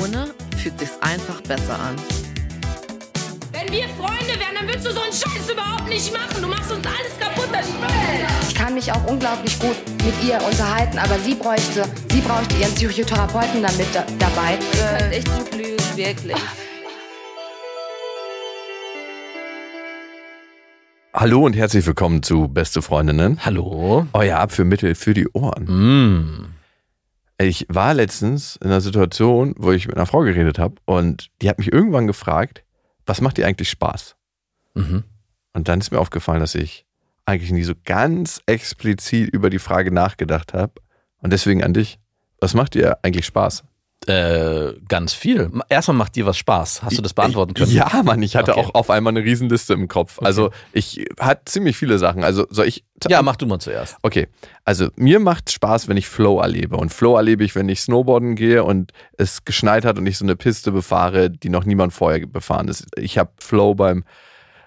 Ohne fühlt sich's einfach besser an. Wenn wir Freunde wären, dann würdest du so einen Scheiß überhaupt nicht machen. Du machst uns alles kaputt, das Spiel. Ich kann mich auch unglaublich gut mit ihr unterhalten, aber sie bräuchte, sie bräuchte ihren Psychotherapeuten damit da, dabei. Könnte echt gut lügen, wirklich. Hallo und herzlich willkommen zu Beste Freundinnen. Hallo? Euer Abführmittel für die Ohren. Mm. Ich war letztens in einer Situation, wo ich mit einer Frau geredet habe und die hat mich irgendwann gefragt, was macht dir eigentlich Spaß? Mhm. Und dann ist mir aufgefallen, dass ich eigentlich nie so ganz explizit über die Frage nachgedacht habe. Und deswegen an dich, was macht dir eigentlich Spaß? Äh, ganz viel. Erstmal macht dir was Spaß. Hast du das beantworten können? Ja, Mann, ich hatte Okay. auch auf einmal eine Riesenliste im Kopf. Also ich hatte ziemlich viele Sachen. Also soll ich Ja, mach du mal zuerst. Okay, also mir macht Spaß, wenn ich Flow erlebe. Und Flow erlebe ich, wenn ich Snowboarden gehe und es geschneit hat und ich so eine Piste befahre, die noch niemand vorher befahren ist. Ich habe Flow beim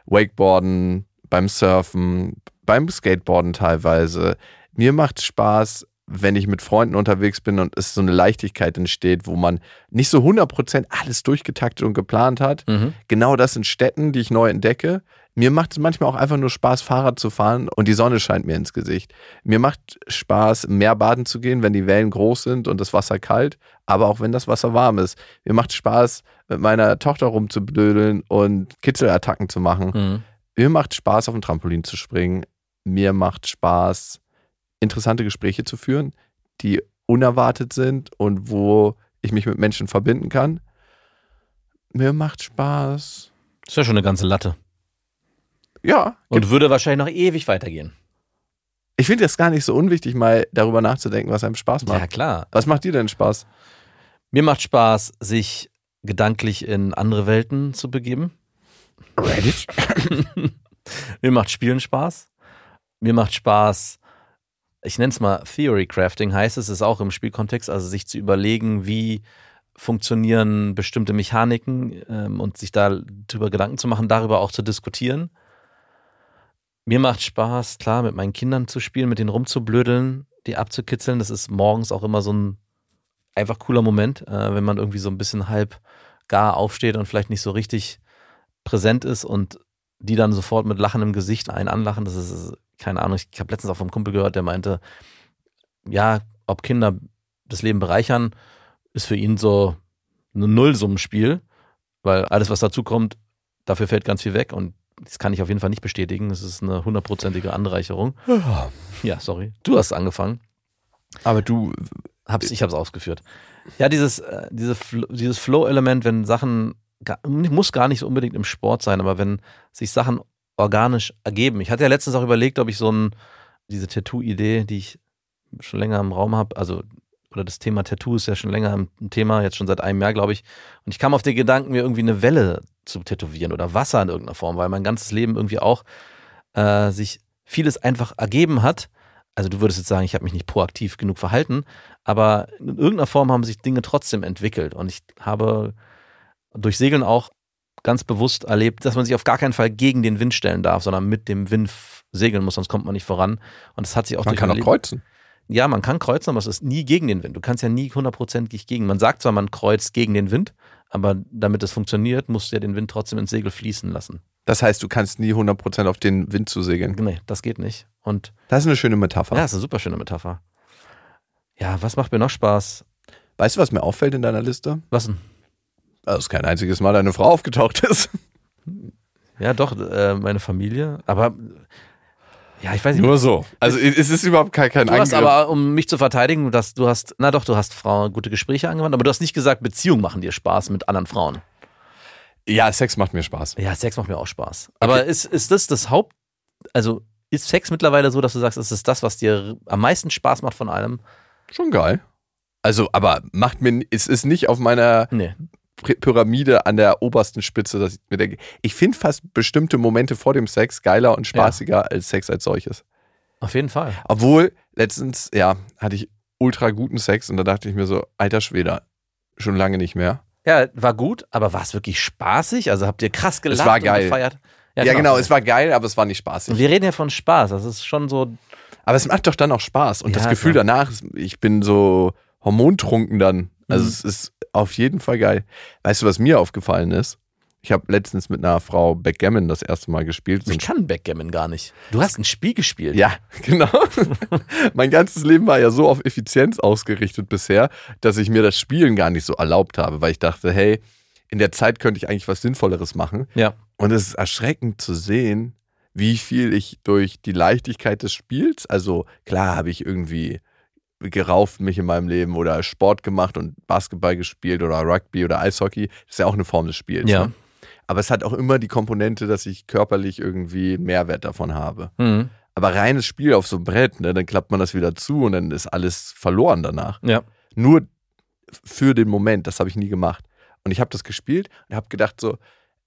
Wakeboarden, beim Surfen, beim Skateboarden teilweise. Mir macht Spaß, wenn ich mit Freunden unterwegs bin und es so eine Leichtigkeit entsteht, wo man nicht so 100% alles durchgetaktet und geplant hat. Mhm. Genau das in Städten, die ich neu entdecke. Mir macht es manchmal auch einfach nur Spaß, Fahrrad zu fahren und die Sonne scheint mir ins Gesicht. Mir macht Spaß, im Meer baden zu gehen, wenn die Wellen groß sind und das Wasser kalt, aber auch wenn das Wasser warm ist. Mir macht Spaß, mit meiner Tochter rumzublödeln und Kitzelattacken zu machen. Mhm. Mir macht Spaß, auf dem Trampolin zu springen. Mir macht Spaß, interessante Gespräche zu führen, die unerwartet sind und wo ich mich mit Menschen verbinden kann. Mir macht Spaß. Das ist ja schon eine ganze Latte. Ja, Und würde wahrscheinlich noch ewig weitergehen. ich finde das gar nicht so unwichtig, mal darüber nachzudenken, was einem Spaß macht. Ja, klar. Was macht dir denn Spaß? Mir macht Spaß, sich gedanklich in andere Welten zu begeben. Reddit? Mir macht Spielen Spaß. Mir macht Spaß, ich nenne es mal Theory Crafting, heißt es, ist auch im Spielkontext, also sich zu überlegen, wie funktionieren bestimmte Mechaniken ähm, und sich da drüber Gedanken zu machen, darüber auch zu diskutieren. Mir macht Spaß, klar, mit meinen Kindern zu spielen, mit denen rumzublödeln, die abzukitzeln. Das ist morgens auch immer so ein einfach cooler Moment, äh, wenn man irgendwie so ein bisschen halb gar aufsteht und vielleicht nicht so richtig präsent ist und die dann sofort mit lachendem Gesicht einen anlachen. Das ist, keine Ahnung, ich habe letztens auch vom Kumpel gehört, der meinte, ja, ob Kinder das Leben bereichern, ist für ihn so ein Nullsummenspiel, weil alles, was dazu kommt, dafür fällt ganz viel weg und das kann ich auf jeden Fall nicht bestätigen. Es ist eine hundertprozentige Anreicherung. Ja, sorry. Du hast angefangen. Aber du, Hab's, ich habe es ausgeführt. Ja, dieses, äh, diese, dieses Flow-Element, wenn Sachen, muss gar nicht so unbedingt im Sport sein, aber wenn sich Sachen organisch ergeben. Ich hatte ja letztens auch überlegt, ob ich so ein, diese Tattoo-Idee, die ich schon länger im Raum habe, also, oder das Thema Tattoo ist ja schon länger ein Thema, jetzt schon seit einem Jahr, glaube ich. Und ich kam auf den Gedanken, mir irgendwie eine Welle zu tätowieren oder Wasser in irgendeiner Form, weil mein ganzes Leben irgendwie auch äh, sich vieles einfach ergeben hat. Also du würdest jetzt sagen, ich habe mich nicht proaktiv genug verhalten, aber in irgendeiner Form haben sich Dinge trotzdem entwickelt. Und ich habe durch Segeln auch ganz bewusst erlebt, dass man sich auf gar keinen Fall gegen den Wind stellen darf, sondern mit dem Wind segeln muss, sonst kommt man nicht voran. Und das hat sich auch man kann auch kreuzen. ja, man kann kreuzen, aber es ist nie gegen den Wind. Du kannst ja nie hundertprozentig gegen. Man sagt zwar, man kreuzt gegen den Wind, aber damit es funktioniert, musst du ja den Wind trotzdem ins Segel fließen lassen. Das heißt, du kannst nie 100% auf den Wind zusegeln. Nee, das geht nicht. Und Das ist eine schöne Metapher. ja, das ist eine super schöne Metapher. Ja, was macht mir noch Spaß? Weißt du, was mir auffällt in deiner Liste? Was denn? Dass kein einziges Mal eine Frau aufgetaucht ist. Ja, doch, äh, meine Familie. Aber ja, ich weiß nicht. Nur so. Also es ist überhaupt kein, kein Du hast Angriff. aber, um mich zu verteidigen, dass du hast, na doch, du hast Frauen gute Gespräche angewandt, aber du hast nicht gesagt, Beziehungen machen dir Spaß mit anderen Frauen. ja, Sex macht mir Spaß. Ja, Sex macht mir auch Spaß. Aber ist, ist das das Haupt, also ist Sex mittlerweile so, dass du sagst, es ist das, was dir am meisten Spaß macht von allem? Schon geil. Also, aber macht mir, es ist nicht auf meiner Nee. Py- Pyramide an der obersten Spitze, dass ich mir denke, ich finde fast bestimmte Momente vor dem Sex geiler und spaßiger als Sex als solches. Auf jeden Fall. Obwohl, letztens, ja, hatte ich ultra guten Sex und da dachte ich mir so, alter Schwede, schon lange nicht mehr. Ja, war gut, aber war es wirklich spaßig? Also habt ihr krass gelacht war geil. und gefeiert? Ja, genau, es war geil, aber es war nicht spaßig. Und wir reden ja von Spaß. Das ist schon so. Aber es macht doch dann auch Spaß. Und das Ja, Gefühl klar. danach, ich bin so hormontrunken dann. Also Mhm. es ist auf jeden Fall geil. Weißt du, was mir aufgefallen ist? Ich habe letztens mit einer Frau Backgammon das erste Mal gespielt. Ich kann Backgammon gar nicht. Du hast ein Spiel gespielt. Ja, genau. mein ganzes Leben war ja so auf Effizienz ausgerichtet bisher, dass ich mir das Spielen gar nicht so erlaubt habe, weil ich dachte, hey, in der Zeit könnte ich eigentlich was Sinnvolleres machen. Ja. Und es ist erschreckend zu sehen, wie viel ich durch die Leichtigkeit des Spiels, also klar habe ich irgendwie gerauft mich in meinem Leben oder Sport gemacht und Basketball gespielt oder Rugby oder Eishockey, das ist ja auch eine Form des Spiels. Ja. Ne? Aber es hat auch immer die Komponente, dass ich körperlich irgendwie Mehrwert davon habe. Mhm. Aber reines Spiel auf so einem Brett, ne, dann klappt man das wieder zu und dann ist alles verloren danach. Ja. Nur für den Moment, das habe ich nie gemacht. Und ich habe das gespielt und habe gedacht so,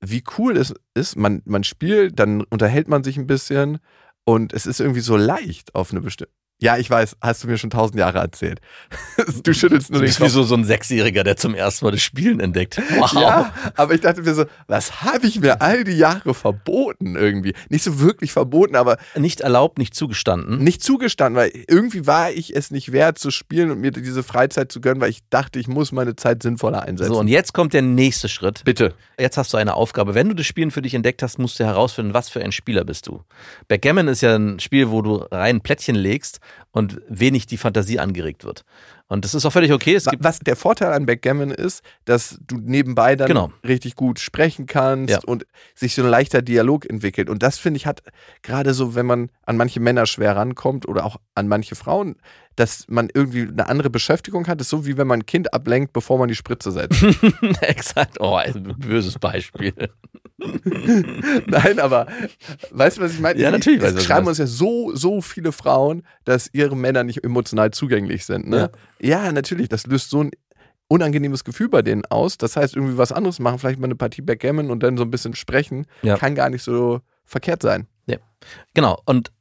wie cool es ist, man, man spielt, dann unterhält man sich ein bisschen und es ist irgendwie so leicht auf eine bestimmte... Ja, ich weiß, hast du mir schon tausend Jahre erzählt. du schüttelst nur Du den bist wie Kopf. so, so ein Sechsjähriger, der zum ersten Mal das Spielen entdeckt. Wow. Ja, aber ich dachte mir so, was habe ich mir all die Jahre verboten irgendwie? Nicht so wirklich verboten, aber Nicht erlaubt, nicht zugestanden. nicht zugestanden, weil irgendwie war ich es nicht wert zu spielen und mir diese Freizeit zu gönnen, weil ich dachte, ich muss meine Zeit sinnvoller einsetzen. So, und jetzt kommt der nächste Schritt. bitte. Jetzt hast du eine Aufgabe. Wenn du das Spielen für dich entdeckt hast, musst du herausfinden, was für ein Spieler bist du. Backgammon ist ja ein Spiel, wo du rein Plättchen legst und wenig die Fantasie angeregt wird. Und das ist auch völlig okay. Was der Vorteil an Backgammon ist, dass du nebenbei dann Genau. richtig gut sprechen kannst Ja. und sich so ein leichter Dialog entwickelt. Und das finde ich hat gerade so, wenn man an manche Männer schwer rankommt oder auch an manche Frauen, dass man irgendwie eine andere Beschäftigung hat. Das ist so wie wenn man ein Kind ablenkt, bevor man die Spritze setzt. exakt. Oh, ein böses Beispiel. Nein, aber weißt du, was ich meine? Ja, natürlich Es schreiben uns ja so, so viele Frauen, dass ihre Männer nicht emotional zugänglich sind. Ne? Ja. Natürlich. Das löst so ein unangenehmes Gefühl bei denen aus. Das heißt, irgendwie was anderes machen, vielleicht mal eine Partie Backgammon und dann so ein bisschen sprechen, Ja. kann gar nicht so verkehrt sein. Genau. Und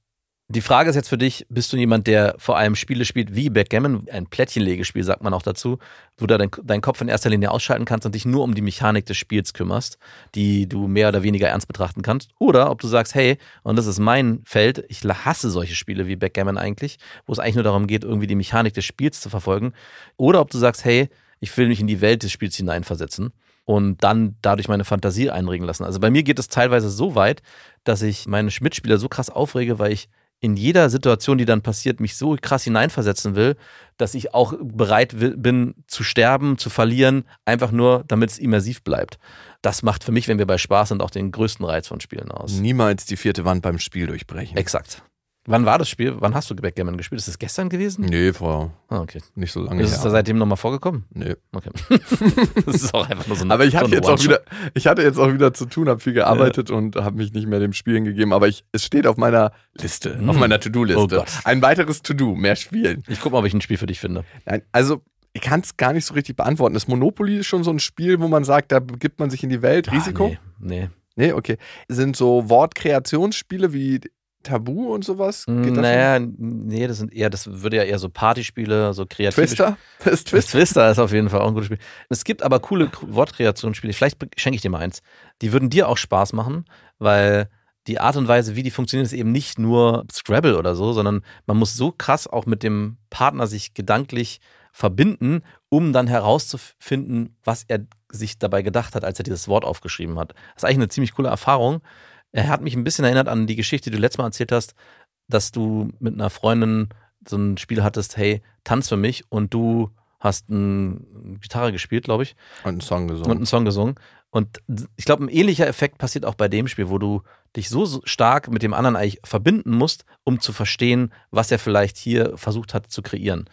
die Frage ist jetzt für dich, bist du jemand, der vor allem Spiele spielt wie Backgammon, ein Plättchenlegespiel, sagt man auch dazu, wo du dein, deinen Kopf in erster Linie ausschalten kannst und dich nur um die Mechanik des Spiels kümmerst, die du mehr oder weniger ernst betrachten kannst. Oder ob du sagst, hey, und das ist mein Feld, ich hasse solche Spiele wie Backgammon eigentlich, wo es eigentlich nur darum geht, irgendwie die Mechanik des Spiels zu verfolgen. Oder ob du sagst, hey, ich will mich in die Welt des Spiels hineinversetzen und dann dadurch meine Fantasie einregen lassen. Also bei mir geht es teilweise so weit, dass ich meine Mitspieler so krass aufrege, weil ich in jeder Situation, die dann passiert, mich so krass hineinversetzen will, dass ich auch bereit bin zu sterben, zu verlieren, einfach nur, damit es immersiv bleibt. Das macht für mich, wenn wir bei Spaß sind, auch den größten Reiz von Spielen aus. Niemals die vierte Wand beim Spiel durchbrechen. Exakt. Wann war das Spiel? Wann hast du Backgammon gespielt? Ist das gestern gewesen? Nee, vor Ah, okay. nicht so lange Ist es da seitdem nochmal vorgekommen? Nee. Okay. das ist auch einfach nur so ein Aber ich hatte jetzt auch wieder, ich hatte jetzt auch wieder zu tun, habe viel gearbeitet und habe mich nicht mehr dem Spielen gegeben. Aber ich, es steht auf meiner Liste, auf Mm. meiner Oh To-Do-Liste. Gott. Ein weiteres To-Do, mehr Spielen. Ich gucke mal, ob ich ein Spiel für dich finde. Nein, also ich kann es gar nicht so richtig beantworten. Das Monopoly ist schon so ein Spiel, wo man sagt, da begibt man sich in die Welt. Risiko? Ah, nee, Nee, okay. Sind so Wortkreationsspiele wie Tabu und sowas? Naja, nee, das sind eher, das würde ja eher so Partyspiele, so schon? kreative Twister? Das ist Twist. Twister. Twister ist auf jeden Fall auch ein gutes Spiel. Es gibt aber coole Wortkreationsspiele. Vielleicht schenke ich dir mal eins. Die würden dir auch Spaß machen, weil die Art und Weise, wie die funktionieren, ist eben nicht nur Scrabble oder so, sondern man muss so krass auch mit dem Partner sich gedanklich verbinden, um dann herauszufinden, was er sich dabei gedacht hat, als er dieses Wort aufgeschrieben hat. Das ist eigentlich eine ziemlich coole Erfahrung. Er hat mich ein bisschen erinnert an die Geschichte, die du letztes Mal erzählt hast, dass du mit einer Freundin so ein Spiel hattest, hey, tanz für mich und du hast eine Gitarre gespielt, glaube ich, Und einen Song und gesungen. einen Song gesungen. Und ich glaube, ein ähnlicher Effekt passiert auch bei dem Spiel, wo du dich so stark mit dem anderen eigentlich verbinden musst, um zu verstehen, was er vielleicht hier versucht hat zu kreieren.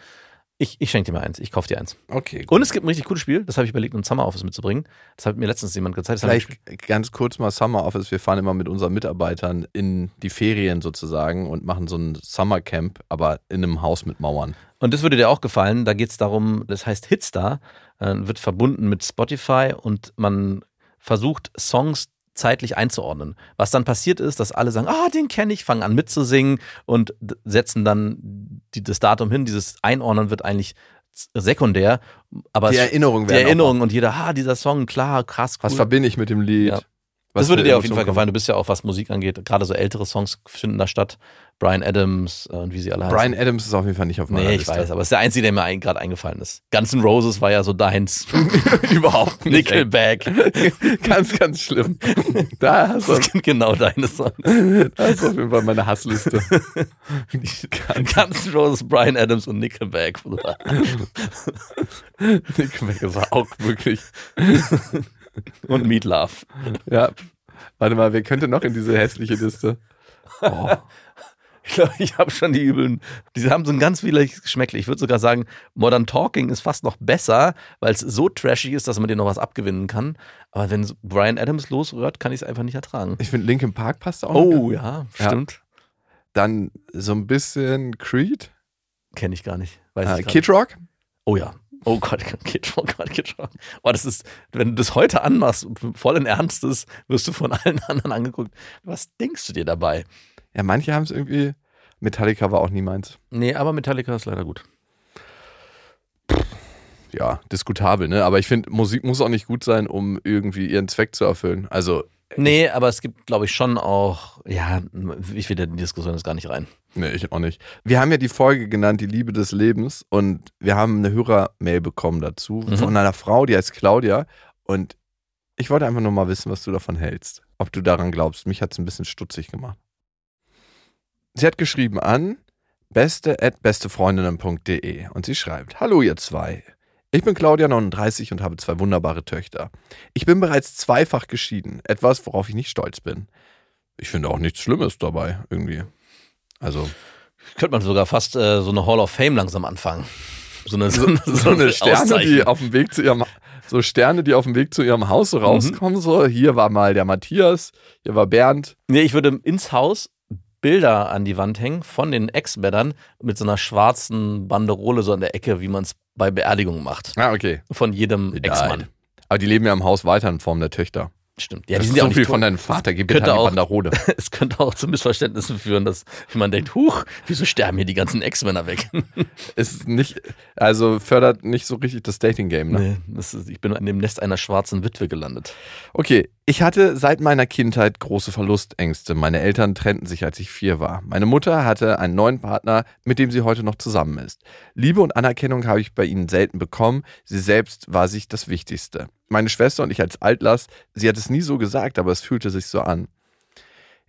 Ich, ich schenke dir mal eins, ich kaufe dir eins. Okay, gut. Und es gibt ein richtig cooles Spiel, das habe ich überlegt, um Summer Office mitzubringen. Das hat mir letztens jemand gezeigt. Vielleicht ganz kurz mal Summer Office. Wir fahren immer mit unseren Mitarbeitern in die Ferien sozusagen und machen so ein Summer Camp, aber in einem Haus mit Mauern. Und das würde dir auch gefallen. Da geht es darum, das heißt Hitstar, äh, wird verbunden mit Spotify und man versucht, Songs zeitlich einzuordnen. Was dann passiert ist, dass alle sagen, ah, den kenne ich, fangen an mitzusingen und setzen dann die, das Datum hin. Dieses Einordnen wird eigentlich sekundär, aber die es- Erinnerung die Erinnerung und jeder, ah, dieser Song, klar, krass, cool. Was verbinde ich mit dem Lied? Ja. Was das würde dir auf jeden Fall gefallen. Du bist ja auch, was Musik angeht, gerade so ältere Songs finden da statt. Brian Adams äh, und wie sie alle heißen. Brian Adams ist auf jeden Fall nicht auf meiner Nee, ich Liste. weiß, aber es ist der einzige, der mir ein- gerade eingefallen ist. Guns N' Roses war ja so deins. Überhaupt nicht. Nickelback. ganz, ganz schlimm. Da Das sind genau deine Songs. da hast du auf jeden Fall meine Hassliste. ganz, Guns N' Roses, Brian Adams und Nickelback. Nickelback ist auch wirklich. Und Meat Love. Ja. Warte mal, wer könnte noch in diese hässliche Liste? Oh. Ich glaube, ich habe schon die übeln. Die haben so ein ganz widerliches Geschmäckle. Ich würde sogar sagen, Modern Talking ist fast noch besser, weil es so trashig ist, dass man dir noch was abgewinnen kann. Aber wenn Brian Adams losrührt, kann ich es einfach nicht ertragen. Ich finde Linkin Park passt auch. Oh ja, Ja. stimmt. Dann so ein bisschen Creed. Kenne ich gar nicht. Weiß Äh, Kid Rock. Oh ja. Oh Gott, Kid Rock, Gott, Rock. Oh, das ist, wenn du das heute anmachst, vollen Ernstes, wirst du von allen anderen angeguckt. Was denkst du dir dabei? Ja, manche haben es irgendwie. Metallica war auch nie meins. Nee, aber Metallica ist leider gut. Ja, diskutabel, ne? Aber ich finde, Musik muss auch nicht gut sein, um irgendwie ihren Zweck zu erfüllen. Also, Nee, aber es gibt, glaube ich, schon auch, ja, ich will in die Diskussion jetzt gar nicht rein. Nee, ich auch nicht. Wir haben ja die Folge genannt, die Liebe des Lebens. Und wir haben eine Hörermail bekommen dazu Mhm. von einer Frau, die heißt Claudia. Und ich wollte einfach nur mal wissen, was du davon hältst. Ob du daran glaubst. Mich hat es ein bisschen stutzig gemacht. Sie hat geschrieben an beste at bestefreundinnen.de und sie schreibt: Hallo, ihr zwei. Ich bin Claudia 39 und habe zwei wunderbare Töchter. Ich bin bereits zweifach geschieden, etwas, worauf ich nicht stolz bin. Ich finde auch nichts Schlimmes dabei, irgendwie. Also, Könnte man sogar fast äh, so eine Hall of Fame langsam anfangen. So eine, so, so eine Sterne, die auf dem Weg zu ihrem so Sterne, die auf dem Weg zu ihrem Haus so rauskommen, so hier war mal der Matthias, hier war Bernd. Nee, ich würde ins Haus Bilder an die Wand hängen von den Ex-Männern mit so einer schwarzen Banderole so an der Ecke, wie man es bei Beerdigungen macht. Ah, okay. Von jedem Ex-Mann. Aber die leben ja im Haus weiter in Form der Töchter. Stimmt. Ja, die sind ja so auch nicht viel von deinem Vater, gib bitte könnte die auch- Banderole. Es könnte auch zu Missverständnissen führen, dass man denkt, huch, wieso sterben hier die ganzen Ex-Männer weg? ist nicht, also fördert nicht so richtig das Dating-Game, ne? Nee, das ist, ich bin in dem Nest einer schwarzen Witwe gelandet. Okay, ich hatte seit meiner Kindheit große Verlustängste. Meine Eltern trennten sich, als ich vier war. Meine Mutter hatte einen neuen Partner, mit dem sie heute noch zusammen ist. Liebe und Anerkennung habe ich bei ihnen selten bekommen. Sie selbst war sich das Wichtigste. Meine Schwester und ich als Altlass, sie hat es nie so gesagt, aber es fühlte sich so an.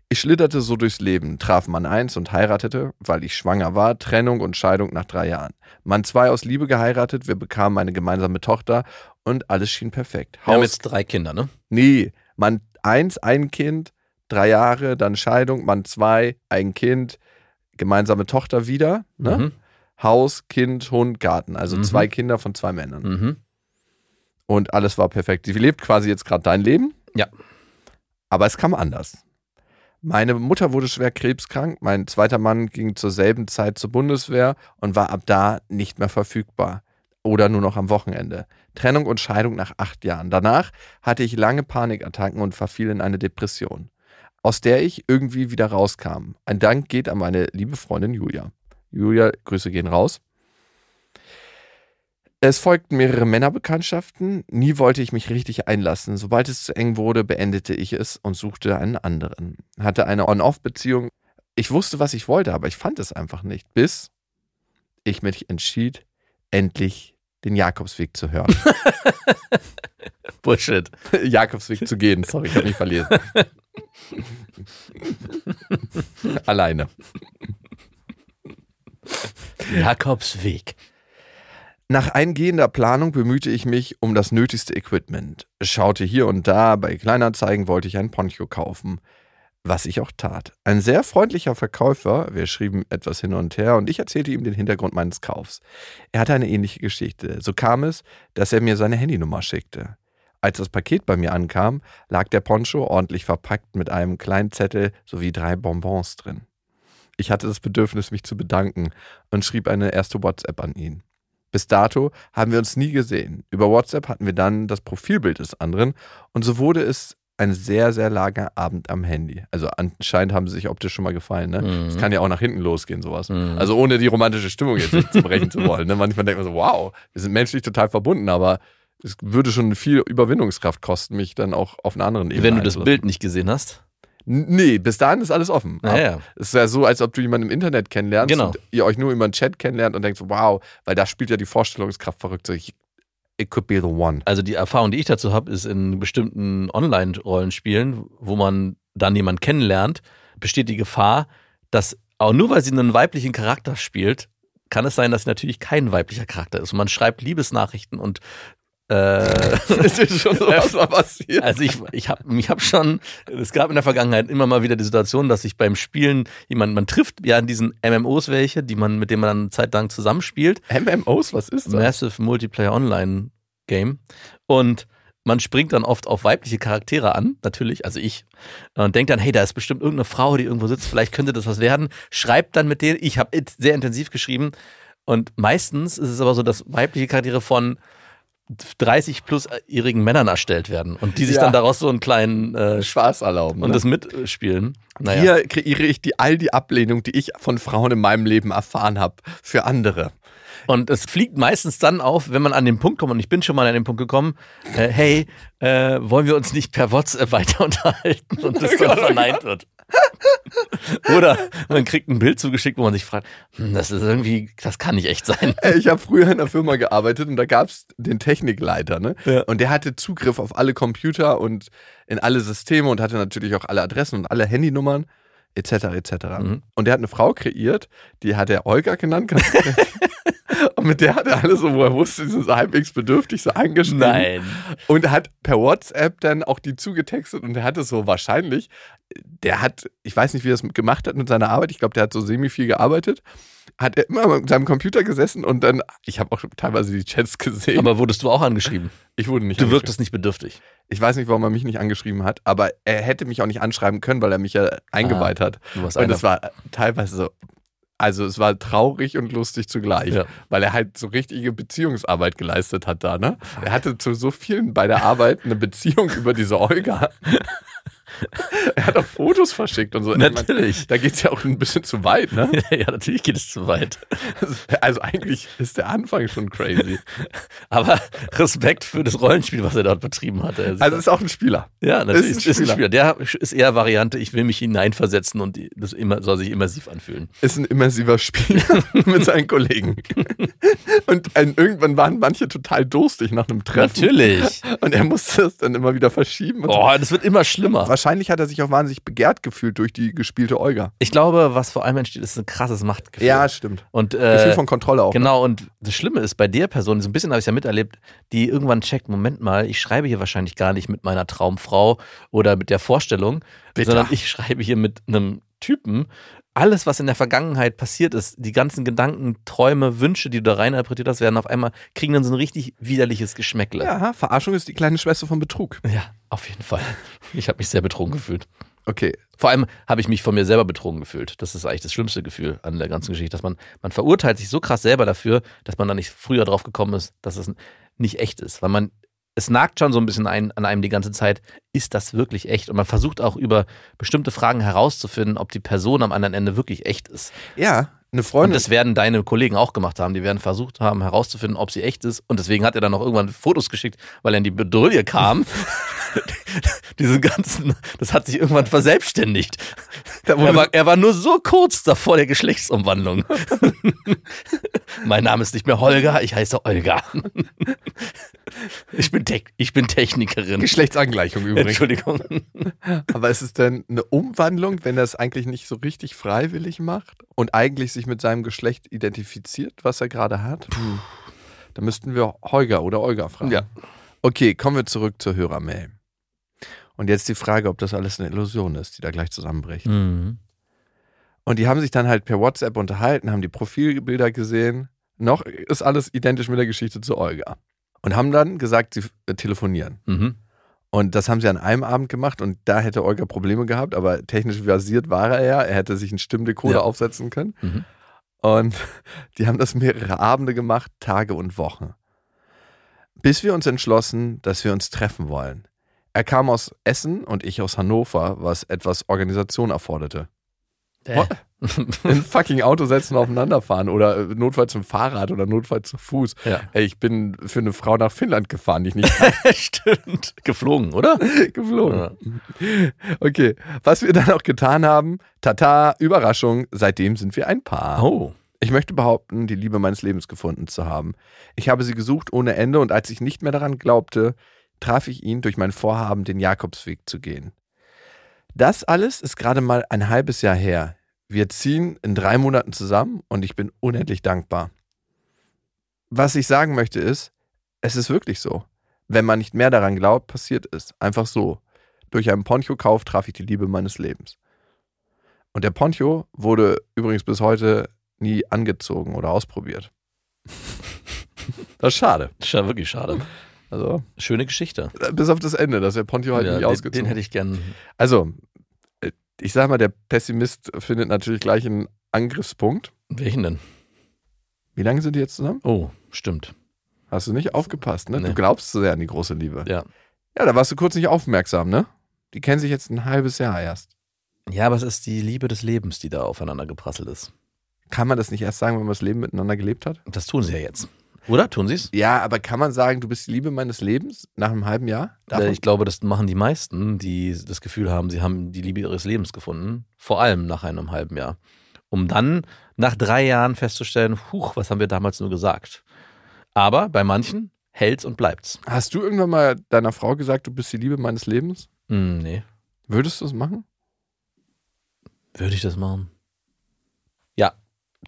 Ich schlitterte so durchs Leben, traf Mann 1 und heiratete, weil ich schwanger war, Trennung und Scheidung nach drei Jahren. Mann 2 aus Liebe geheiratet, wir bekamen eine gemeinsame Tochter und alles schien perfekt. Wir haben Haus- jetzt drei Kinder, ne? Nee, Mann eins, ein Kind, drei Jahre, dann Scheidung, Mann zwei, ein Kind, gemeinsame Tochter wieder, ne? Mhm. Haus, Kind, Hund, Garten. Also Mhm. zwei Kinder von zwei Männern. Mhm. Und alles war perfekt. Sie lebt quasi jetzt gerade dein Leben. Ja. Aber es kam anders. Meine Mutter wurde schwer krebskrank. Mein zweiter Mann ging zur selben Zeit zur Bundeswehr und war ab da nicht mehr verfügbar. Oder nur noch am Wochenende. Trennung und Scheidung nach acht Jahren. Danach hatte ich lange Panikattacken und verfiel in eine Depression, aus der ich irgendwie wieder rauskam. Ein Dank geht an meine liebe Freundin Julia. Julia, Grüße gehen raus. Es folgten mehrere Männerbekanntschaften. Nie wollte ich mich richtig einlassen. Sobald es zu eng wurde, beendete ich es und suchte einen anderen. Hatte eine On-Off-Beziehung. Ich wusste, was ich wollte, aber ich fand es einfach nicht. Bis ich mich entschied, endlich den Jakobsweg zu hören. Bullshit. Jakobsweg zu gehen. Sorry, ich habe mich verlesen. Alleine. Jakobsweg. Nach eingehender Planung bemühte ich mich um das nötigste Equipment. Schaute hier und da, bei Kleinanzeigen wollte ich ein Poncho kaufen. Was ich auch tat. Ein sehr freundlicher Verkäufer, wir schrieben etwas hin und her und ich erzählte ihm den Hintergrund meines Kaufs. Er hatte eine ähnliche Geschichte. So kam es, dass er mir seine Handynummer schickte. Als das Paket bei mir ankam, lag der Poncho ordentlich verpackt mit einem kleinen Zettel sowie drei Bonbons drin. Ich hatte das Bedürfnis, mich zu bedanken und schrieb eine erste WhatsApp an ihn. Bis dato haben wir uns nie gesehen. Über WhatsApp hatten wir dann das Profilbild des anderen und so wurde es ein sehr, sehr langer Abend am Handy. Also anscheinend haben sie sich optisch schon mal gefallen. Ne? Mhm. Es kann ja auch nach hinten losgehen, sowas. Mhm. Also ohne die romantische Stimmung jetzt nicht zerbrechen zu wollen. Ne? Manchmal denkt man so, wow, wir sind menschlich total verbunden, aber es würde schon viel Überwindungskraft kosten, mich dann auch auf einer anderen Ebene Wenn du das. Bild nicht gesehen hast. Nee, bis dahin ist alles offen. Naja. Es ist ja so, als ob du jemanden im Internet kennenlernst Genau. und ihr euch nur über einen Chat kennenlernt und denkt wow, weil da spielt ja die Vorstellungskraft verrückt. So, ich- it could be the one. Also die Erfahrung, die ich dazu habe, ist in bestimmten Online-Rollenspielen, wo man dann jemanden kennenlernt, besteht die Gefahr, dass auch nur weil sie einen weiblichen Charakter spielt, kann es sein, dass sie natürlich kein weiblicher Charakter ist. Und man schreibt Liebesnachrichten und äh, ist dir schon sowas mal passiert? Also ich, ich habe ich hab schon, es gab in der Vergangenheit immer mal wieder die Situation, dass sich beim Spielen jemand, man trifft ja in diesen MMOs welche, die man, mit denen man dann eine Zeit lang zusammenspielt. MMOs, was ist das? Massive Multiplayer Online Game. Und man springt dann oft auf weibliche Charaktere an, natürlich, also ich, und denkt dann, hey, da ist bestimmt irgendeine Frau, die irgendwo sitzt, vielleicht könnte das was werden. Schreibt dann mit denen, ich habe sehr intensiv geschrieben. Und meistens ist es aber so, dass weibliche Charaktere von 30 plus-jährigen Männern erstellt werden und die sich Ja. dann daraus so einen kleinen äh, Spaß erlauben. und ne? das mitspielen. Naja. Hier kreiere ich die, all die Ablehnung, die ich von Frauen in meinem Leben erfahren habe, für andere. Und es fliegt meistens dann auf, wenn man an den Punkt kommt, und ich bin schon mal an den Punkt gekommen, äh, hey, äh, wollen wir uns nicht per WhatsApp weiter unterhalten und das dann verneint wird. Oder man kriegt ein Bild zugeschickt, wo man sich fragt, hm, das ist irgendwie, das kann nicht echt sein. Ich habe früher in einer Firma gearbeitet und da gab es den Technikleiter, ne? Ja. Und der hatte Zugriff auf alle Computer und in alle Systeme und hatte natürlich auch alle Adressen und alle Handynummern, etc. etc. Mhm. Und der hat eine Frau kreiert, die hat er Olga genannt. und mit der hat er alles so, wo er wusste, sie ist halbwegs bedürftig, so angeschrieben. Und hat per WhatsApp dann auch die zugetextet und er hatte so wahrscheinlich, der hat, ich weiß nicht, wie er das gemacht hat mit seiner Arbeit, ich glaube, der hat so semi viel gearbeitet, hat er immer mit seinem Computer gesessen und dann, ich habe auch teilweise die Chats gesehen. Aber wurdest du auch angeschrieben? ich wurde nicht Du wirktest nicht bedürftig. Ich weiß nicht, warum er mich nicht angeschrieben hat, aber er hätte mich auch nicht anschreiben können, weil er mich ja eingeweiht hat. Du warst Und einer. es war teilweise so, also es war traurig und lustig zugleich, Ja. weil er halt so richtige Beziehungsarbeit geleistet hat da, ne? Er hatte zu so vielen bei der Arbeit eine Beziehung über diese Olga. er hat auch Fotos verschickt und so. Natürlich. da geht's ja auch ein bisschen zu weit, ne? ja, natürlich geht es zu weit. Also eigentlich ist der Anfang schon crazy. Aber Respekt für das Rollenspiel, was er dort betrieben hat. Ist- Also ist auch ein Spieler. ja, natürlich ist ein ist ein Spieler. Spieler. Der ist eher Variante, ich will mich hineinversetzen und das immer, soll sich immersiv anfühlen. ist ein immersiver Spieler mit seinen Kollegen. Und ein, irgendwann waren manche total durstig nach einem Treffen. Natürlich. Und er musste es dann immer wieder verschieben. Und Oh, das wird immer schlimmer. Wahrscheinlich hat er sich auch wahnsinnig begehrt gefühlt durch die gespielte Olga. Ich glaube, was vor allem entsteht, ist ein krasses Machtgefühl. Ja, stimmt. und Gefühl äh, von Kontrolle auch. Genau, und das Schlimme ist bei der Person, so ein bisschen habe ich es ja miterlebt, die irgendwann checkt, Moment mal, ich schreibe hier wahrscheinlich gar nicht mit meiner Traumfrau oder mit der Vorstellung, Bitter. sondern ich schreibe hier mit einem Typen. Alles, was in der Vergangenheit passiert ist, die ganzen Gedanken, Träume, Wünsche, die du da reininterpretiert hast, werden auf einmal, kriegen dann so ein richtig widerliches Geschmäckle. Ja, Verarschung ist die kleine Schwester von Betrug. ja auf jeden Fall. Ich habe mich sehr betrogen gefühlt. Okay. Vor allem habe ich mich von mir selber betrogen gefühlt. Das ist eigentlich das schlimmste Gefühl an der ganzen Geschichte, dass man, man verurteilt sich so krass selber dafür, dass man da nicht früher drauf gekommen ist, dass es nicht echt ist. Weil man, es nagt schon so ein bisschen ein, an einem die ganze Zeit, ist das wirklich echt? Und man versucht auch über bestimmte Fragen herauszufinden, ob die Person am anderen Ende wirklich echt ist. Ja, eine Und Freundin. das werden deine Kollegen auch gemacht haben. Die werden versucht haben, herauszufinden, ob sie echt ist. Und deswegen hat er dann auch irgendwann Fotos geschickt, weil er in die Bedrulle kam. Diese ganzen, das hat sich irgendwann verselbstständigt. Er war, er war nur so kurz davor der Geschlechtsumwandlung. mein Name ist nicht mehr Holger, ich heiße Olga. Ich bin, Tech ich bin Technikerin. Geschlechtsangleichung übrigens. Entschuldigung. Aber ist es denn eine Umwandlung, wenn er es eigentlich nicht so richtig freiwillig macht und eigentlich sich mit seinem Geschlecht identifiziert, was er gerade hat? Da müssten wir Holger oder Olga fragen. Ja. Okay, kommen wir zurück zur Hörermail. Und jetzt die Frage, ob das alles eine Illusion ist, die da gleich zusammenbricht. Mhm. Und die haben sich dann halt per WhatsApp unterhalten, haben die Profilbilder gesehen. Noch ist alles identisch mit der Geschichte zu Olga. Und haben dann gesagt, sie äh, telefonieren. Mhm. Und das haben sie an einem Abend gemacht und da hätte Olga Probleme gehabt, aber technisch versiert war er ja. Er hätte sich einen Stimmdecoder Ja. aufsetzen können. Mhm. Und die haben das mehrere Abende gemacht, Tage und Wochen. Bis wir uns entschlossen, dass wir uns treffen wollen. Er kam aus Essen und ich aus Hannover, was etwas Organisation erforderte. What? In fucking Auto setzen, aufeinander fahren oder äh, notfalls zum Fahrrad oder notfalls zu Fuß. Ja. Ey, ich bin für eine Frau nach Finnland gefahren, die ich nicht Stimmt. Geflogen, oder? geflogen. Okay, was wir dann auch getan haben, tata, Überraschung, seitdem sind wir ein Paar. Oh. Ich möchte behaupten, die Liebe meines Lebens gefunden zu haben. Ich habe sie gesucht ohne Ende und als ich nicht mehr daran glaubte, traf ich ihn durch mein Vorhaben, den Jakobsweg zu gehen. Das alles ist gerade mal ein halbes Jahr her. Wir ziehen in drei Monaten zusammen und ich bin unendlich dankbar. Was ich sagen möchte ist, es ist wirklich so. Wenn man nicht mehr daran glaubt, passiert es. Einfach so. Durch einen Poncho-Kauf traf ich die Liebe meines Lebens. Und der Poncho wurde übrigens bis heute nie angezogen oder ausprobiert. Das ist schade. Das ist ja wirklich schade. Also, Schöne Geschichte. bis auf das Ende, dass der Poncho halt Ja, nicht den, ausgezogen den hätte ich gern. Also, ich sag mal, der Pessimist findet natürlich gleich einen Angriffspunkt. Welchen denn? Wie lange sind die jetzt zusammen? Oh, stimmt. Hast du nicht aufgepasst, ne? Nee. Du glaubst zu sehr an die große Liebe. Ja. Ja, da warst du kurz nicht aufmerksam, ne? Die kennen sich jetzt ein halbes Jahr erst. Ja, aber es ist die Liebe des Lebens, die da aufeinander geprasselt ist. Kann man das nicht erst sagen, wenn man das Leben miteinander gelebt hat? Das tun sie ja jetzt. Oder? Tun sie es? Ja, aber kann man sagen, du bist die Liebe meines Lebens nach einem halben Jahr? Darf Äh, Ich glaube, das machen die meisten, die das Gefühl haben, sie haben die Liebe ihres Lebens gefunden. Vor allem nach einem halben Jahr. Um dann nach drei Jahren festzustellen, huch, was haben wir damals nur gesagt. Aber bei manchen hält's und bleibt's. Hast du irgendwann mal deiner Frau gesagt, du bist die Liebe meines Lebens? Hm, nee. Würdest du es machen? Würde ich das machen? Ja.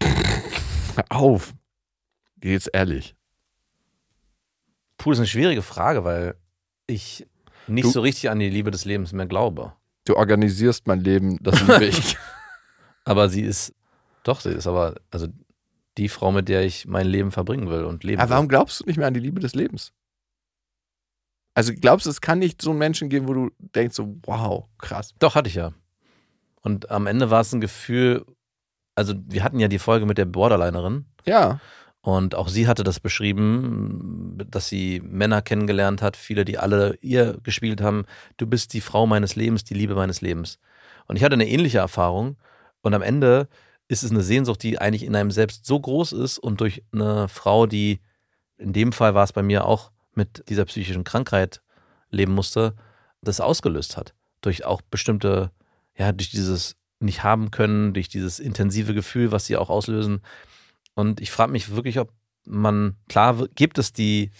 Hör auf. Jetzt ehrlich. Puh, das ist eine schwierige Frage, weil ich nicht Du- so richtig an die Liebe des Lebens mehr glaube. Du organisierst mein Leben, das liebe ich. Aber sie ist, doch, sie ist aber, also die Frau, mit der ich mein Leben verbringen will und leben Aber will. warum glaubst du nicht mehr an die Liebe des Lebens? Also glaubst du, es kann nicht so einen Menschen geben, wo du denkst so, wow, krass. Doch, hatte ich ja. Und am Ende war es ein Gefühl, also wir hatten ja die Folge mit der Borderlinerin Ja, und auch sie hatte das beschrieben, dass sie Männer kennengelernt hat, viele, die alle ihr gespielt haben, du bist die Frau meines Lebens, die Liebe meines Lebens. Und ich hatte eine ähnliche Erfahrung und am Ende ist es eine Sehnsucht, die eigentlich in einem selbst so groß ist und durch eine Frau, die in dem Fall war es bei mir auch mit dieser psychischen Krankheit leben musste, das ausgelöst hat. Durch auch bestimmte, ja, durch dieses nicht haben können, durch dieses intensive Gefühl, was sie auch auslösen. Und ich frage mich wirklich, ob man, klar gibt es die,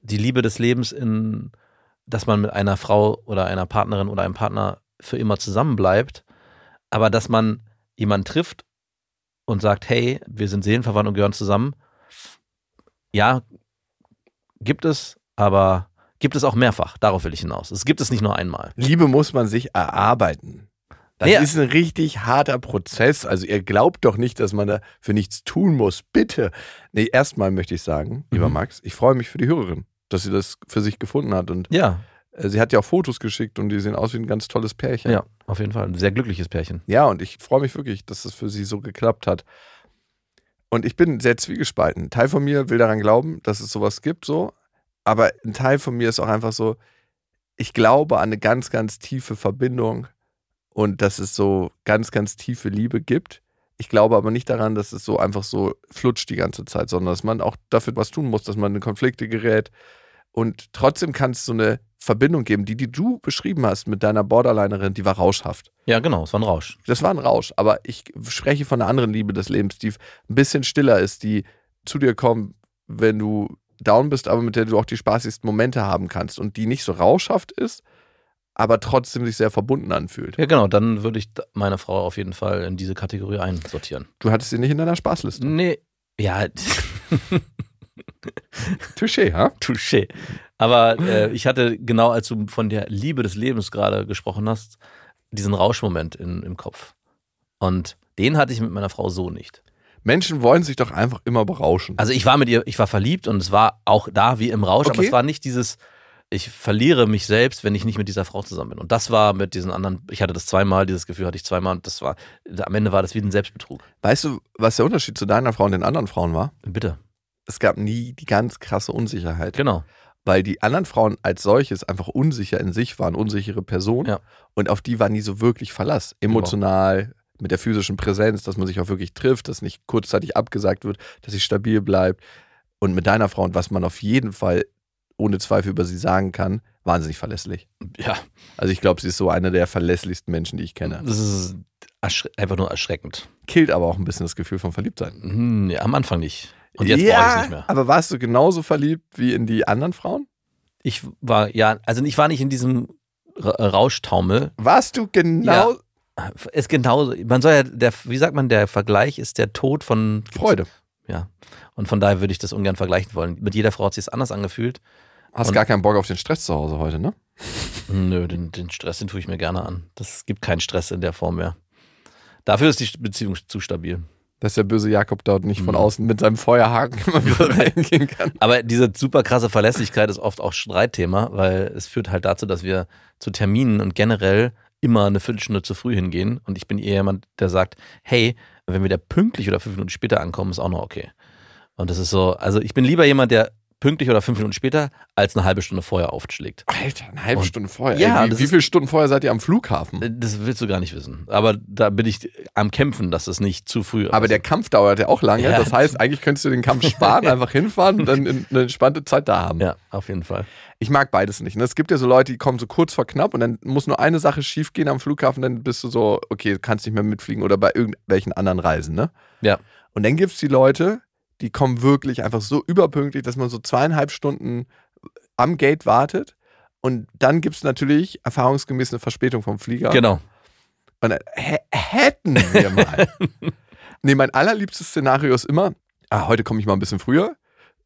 die Liebe des Lebens in, dass man mit einer Frau oder einer Partnerin oder einem Partner für immer zusammenbleibt, aber dass man jemanden trifft und sagt, hey, wir sind seelenverwandt und gehören zusammen. Ja, gibt es, aber gibt es auch mehrfach. Darauf will ich hinaus. Es gibt es nicht nur einmal. Liebe muss man sich erarbeiten. Das Ja. ist ein richtig harter Prozess. Also ihr glaubt doch nicht, dass man dafür nichts tun muss. Bitte. Nee, erstmal möchte ich sagen, lieber Mhm. Max, ich freue mich für die Hörerin, dass sie das für sich gefunden hat. Und Ja, äh, sie hat ja auch Fotos geschickt und die sehen aus wie ein ganz tolles Pärchen. ja, auf jeden Fall. Ein sehr glückliches Pärchen. Ja, und ich freue mich wirklich, dass es für sie so geklappt hat. Und ich bin sehr zwiegespalten. Ein Teil von mir will daran glauben, dass es sowas gibt, so. Aber ein Teil von mir ist auch einfach so, ich glaube an eine ganz, ganz tiefe Verbindung und dass es so ganz, ganz tiefe Liebe gibt. Ich glaube aber nicht daran, dass es so einfach so flutscht die ganze Zeit, sondern dass man auch dafür was tun muss, dass man in Konflikte gerät. Und trotzdem kann es so eine Verbindung geben, die, die du beschrieben hast mit deiner Borderlinerin, die war rauschhaft. Ja, genau, es war ein Rausch. Das war ein Rausch, aber ich spreche von einer anderen Liebe des Lebens, die ein bisschen stiller ist, die zu dir kommt, wenn du down bist, aber mit der du auch die spaßigsten Momente haben kannst und die nicht so rauschhaft ist, aber trotzdem sich sehr verbunden anfühlt. Ja, genau, dann würde ich meine Frau auf jeden Fall in diese Kategorie einsortieren. Du hattest sie nicht in deiner Spaßliste. Nee, ja, Touché, ha? touché. Aber äh, ich hatte genau, als du von der Liebe des Lebens gerade gesprochen hast, diesen Rauschmoment in, im Kopf. Und den hatte ich mit meiner Frau so nicht. Menschen wollen sich doch einfach immer berauschen. Also ich war mit ihr, ich war verliebt und es war auch da wie im Rausch, aber Okay. es war nicht dieses, ich verliere mich selbst, wenn ich nicht mit dieser Frau zusammen bin. Und das war mit diesen anderen, ich hatte das zweimal, dieses Gefühl hatte ich zweimal und das war, am Ende war das wie ein Selbstbetrug. Weißt du, was der Unterschied zu deiner Frau und den anderen Frauen war? Bitte. Es gab nie die ganz krasse Unsicherheit. Genau. Weil die anderen Frauen als solches einfach unsicher in sich waren, unsichere Personen. Ja. Und auf die war nie so wirklich Verlass. Emotional, mit der physischen Präsenz, dass man sich auch wirklich trifft, dass nicht kurzzeitig abgesagt wird, dass sie stabil bleibt. Und mit deiner Frau und was man auf jeden Fall ohne Zweifel über sie sagen kann, wahnsinnig verlässlich. Ja, Also ich glaube, sie ist so eine der verlässlichsten Menschen, die ich kenne. das ist einfach nur erschreckend. Killt aber auch ein bisschen das Gefühl von Verliebtsein. Hm, ja, am Anfang nicht. Und jetzt ja, brauche ich es nicht mehr. Aber warst du genauso verliebt wie in die anderen Frauen? Ich war, ja, also ich war nicht in diesem Ra- Rauschtaumel. Warst du genau Ist genauso, man soll ja, der, wie sagt man, der Vergleich ist der Tod von Freude? Ja. Und von daher würde ich das ungern vergleichen wollen. Mit jeder Frau hat sich es anders angefühlt. Hast Und- gar keinen Bock auf den Stress zu Hause heute, ne? Nö, den, den Stress, den tue ich mir gerne an. Das gibt keinen Stress in der Form mehr. Dafür ist die Beziehung zu stabil. Dass der böse Jakob dort nicht von Mhm. außen mit seinem Feuerhaken immer wieder reingehen kann. Aber diese super krasse Verlässlichkeit ist oft auch Streitthema, weil es führt halt dazu, dass wir zu Terminen und generell immer eine Viertelstunde zu früh hingehen. Und ich bin eher jemand, der sagt, hey, wenn wir da pünktlich oder fünf Minuten später ankommen, ist auch noch okay. Und das ist so, also ich bin lieber jemand, der pünktlich oder fünf Minuten später als eine halbe Stunde vorher aufschlägt. Alter, eine halbe Und- Stunde vorher. Ja, Ey, wie, wie ist- viele Stunden vorher seid ihr am Flughafen? Äh, Das willst du gar nicht wissen. Aber da bin ich am Kämpfen, dass es nicht zu früh Aber der Kampf dauert ja auch lange. Ja. Das heißt, eigentlich könntest du den Kampf sparen, einfach hinfahren und dann in- eine entspannte Zeit da haben. Ja, auf jeden Fall. Ich mag beides nicht. Ne? Es gibt ja so Leute, die kommen so kurz vor knapp und dann muss nur eine Sache schief gehen am Flughafen, dann bist du so, okay, du kannst nicht mehr mitfliegen oder bei irgendwelchen anderen Reisen. Ne? Ja. Und dann gibt es die Leute, die kommen wirklich einfach so überpünktlich, dass man so zweieinhalb Stunden am Gate wartet. Und dann gibt es natürlich erfahrungsgemäß eine Verspätung vom Flieger. Genau. Und dann, hä- hätten wir mal. nee, mein allerliebstes Szenario ist immer, ah, heute komme ich mal ein bisschen früher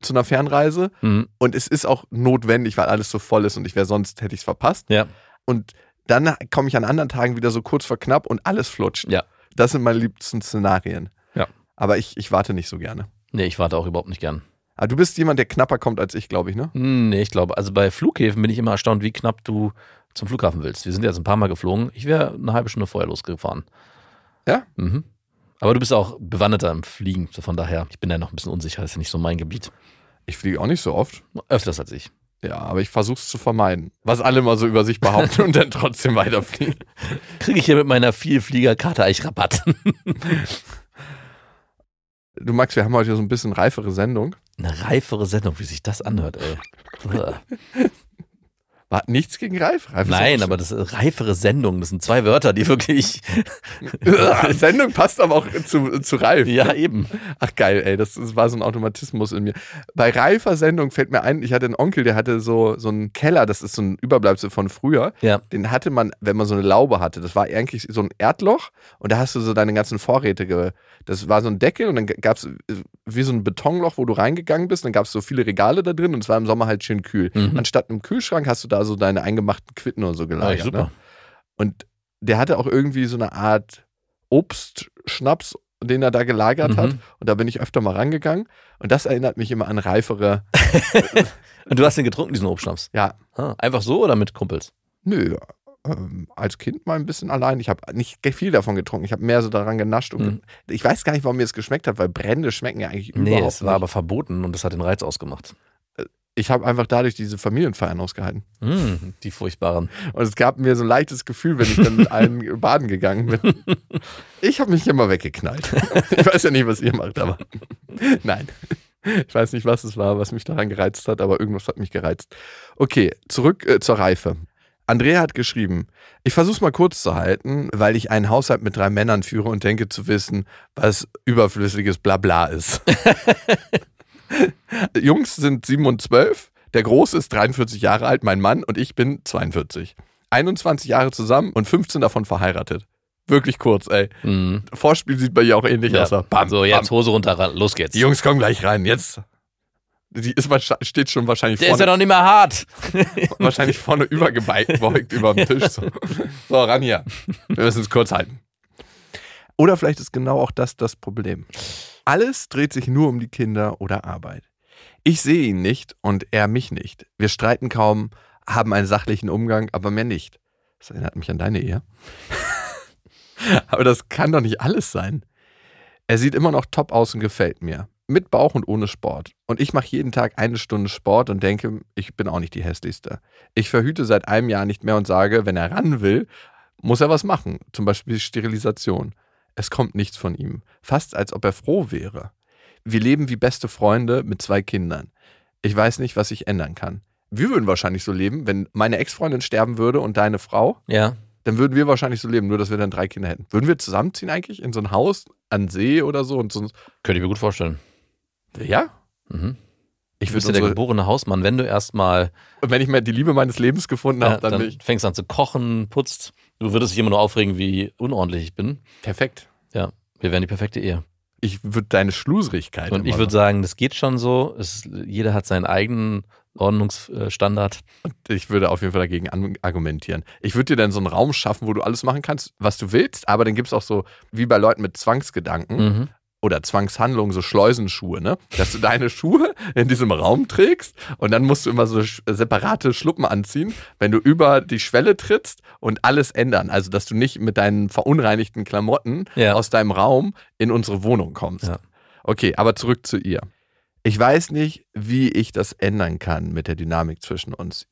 zu einer Fernreise. Mhm. Und es ist auch notwendig, weil alles so voll ist und ich wäre sonst, hätte ich es verpasst. Ja. Und dann komme ich an anderen Tagen wieder so kurz vor knapp und alles flutscht. Ja. Das sind meine liebsten Szenarien. Ja. Aber ich, ich warte nicht so gerne. Nee, ich warte auch überhaupt nicht gern. Aber du bist jemand, der knapper kommt als ich, glaube ich, ne? Hm, Nee, ich glaube, also bei Flughäfen bin ich immer erstaunt, wie knapp du zum Flughafen willst. Wir sind jetzt ein paar Mal geflogen. Ich wäre eine halbe Stunde vorher losgefahren. Ja? Mhm. Aber du bist auch bewanderter im Fliegen. So Von daher, ich bin da noch ein bisschen unsicher. Das ist ja nicht so mein Gebiet. Ich fliege auch nicht so oft. Öfters als ich. Ja, aber ich versuche es zu vermeiden. Was alle mal so über sich behaupten und dann trotzdem weiterfliegen. Kriege ich hier mit meiner Vielfliegerkarte eigentlich Rabatt? Du Max, wir haben heute so ein bisschen reifere Sendung. Eine reifere Sendung, wie sich das anhört, ey. War nichts gegen reif. reif Nein, aber das ist reifere Sendung. Das sind zwei Wörter, die wirklich. Sendung passt aber auch zu, zu reif. ja, eben. Ach geil, ey, das, das war so ein Automatismus in mir. Bei reifer Sendung fällt mir ein, ich hatte einen Onkel, der hatte so, so einen Keller, das ist so ein Überbleibsel von früher. Ja. Den hatte man, wenn man so eine Laube hatte. Das war eigentlich so ein Erdloch und da hast du so deine ganzen Vorräte. Ge das war so ein Deckel und dann gab es wie so ein Betonloch, wo du reingegangen bist. Dann gab es so viele Regale da drin und es war im Sommer halt schön kühl. Mhm. Anstatt einem Kühlschrank hast du da so deine eingemachten Quitten und so Ja, gelagert. super. Ne? Und der hatte auch irgendwie so eine Art Obstschnaps, den er da gelagert Mhm. hat. Und da bin ich öfter mal rangegangen. Und das erinnert mich immer an reifere. Und du hast den getrunken, diesen Obstschnaps? Ja, Ah, einfach so oder mit Kumpels? nö. Ähm, als Kind mal ein bisschen allein. Ich habe nicht viel davon getrunken. Ich habe mehr so daran genascht. Und Mhm. ge- Ich weiß gar nicht, warum mir es geschmeckt hat, weil Brände schmecken ja eigentlich Nee, überhaupt es war nicht. aber verboten und das hat den Reiz ausgemacht. Ich habe einfach dadurch diese Familienfeiern ausgehalten. Mm, die furchtbaren. Und es gab mir so ein leichtes Gefühl, wenn ich dann mit allen baden gegangen bin. Ich habe mich immer weggeknallt. Ich weiß ja nicht, was ihr macht, aber nein. Ich weiß nicht, was es war, was mich daran gereizt hat, aber irgendwas hat mich gereizt. Okay, zurück äh, zur Reife. Andrea hat geschrieben, ich versuche es mal kurz zu halten, weil ich einen Haushalt mit drei Männern führe und denke zu wissen, was überflüssiges Blabla ist. Jungs sind 7 und 12. Der Große ist 43 Jahre alt, mein Mann, und ich bin 42. 21 Jahre zusammen und 15 davon verheiratet. Wirklich kurz, ey. Mhm. Vorspiel sieht bei ihr auch ähnlich Ja. aus. Bam, so, jetzt bam. Hose runter, los geht's. Die Jungs kommen gleich rein. Jetzt. Die ist steht schon wahrscheinlich Der ist ja vorne, noch nicht mehr hart. wahrscheinlich vorne übergebeugt über dem Tisch. So. so, ran hier. Wir müssen es kurz halten. Oder vielleicht ist genau auch das das Problem. Alles dreht sich nur um die Kinder oder Arbeit. Ich sehe ihn nicht und er mich nicht. Wir streiten kaum, haben einen sachlichen Umgang, aber mehr nicht. Das erinnert mich an deine Ehe. aber das kann doch nicht alles sein. Er sieht immer noch top aus und gefällt mir. Mit Bauch und ohne Sport. Und ich mache jeden Tag eine Stunde Sport und denke, ich bin auch nicht die hässlichste. Ich verhüte seit einem Jahr nicht mehr und sage, wenn er ran will, muss er was machen. Zum Beispiel Sterilisation. Es kommt nichts von ihm. Fast als ob er froh wäre. Wir leben wie beste Freunde mit zwei Kindern. Ich weiß nicht, was ich ändern kann. Wir würden wahrscheinlich so leben, wenn meine Ex-Freundin sterben würde und deine Frau, Ja. dann würden wir wahrscheinlich so leben, nur dass wir dann drei Kinder hätten. Würden wir zusammenziehen eigentlich in so ein Haus an See oder so? Und so Könnte ich mir gut vorstellen. Ja? Mhm. Ich würde ja der geborene Hausmann. Wenn du erstmal und wenn ich mir die Liebe meines Lebens gefunden ja, habe, dann, dann bin ich fängst an zu kochen, putzt, du würdest dich immer nur aufregen, wie unordentlich ich bin. perfekt. Ja, wir wären die perfekte Ehe. Ich würde deine Schlusrigkeit. Und ich würde sagen, das geht schon so. Es, jeder hat seinen eigenen Ordnungsstandard. ich würde auf jeden Fall dagegen argumentieren. Ich würde dir dann so einen Raum schaffen, wo du alles machen kannst, was du willst, aber dann gibt es auch so, wie bei Leuten mit Zwangsgedanken Mhm. Oder Zwangshandlungen, so Schleusenschuhe, ne? Dass du deine Schuhe in diesem Raum trägst und dann musst du immer so separate Schluppen anziehen, wenn du über die Schwelle trittst und alles ändern. Also, dass du nicht mit deinen verunreinigten Klamotten Ja. aus deinem Raum in unsere Wohnung kommst. Ja. Okay, aber zurück zu ihr. Ich weiß nicht, wie ich das ändern kann mit der Dynamik zwischen uns.